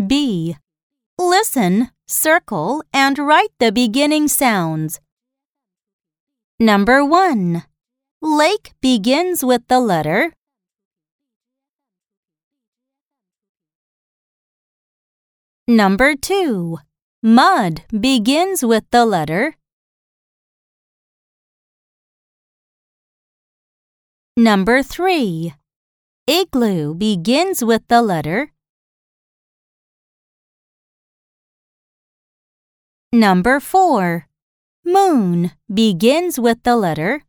B. Listen, circle, and write the beginning sounds. Number 1. Lake begins with the letter Number 2. Mud begins with the letter Number 3. Igloo begins with the letter Number 4. Moon begins with the letter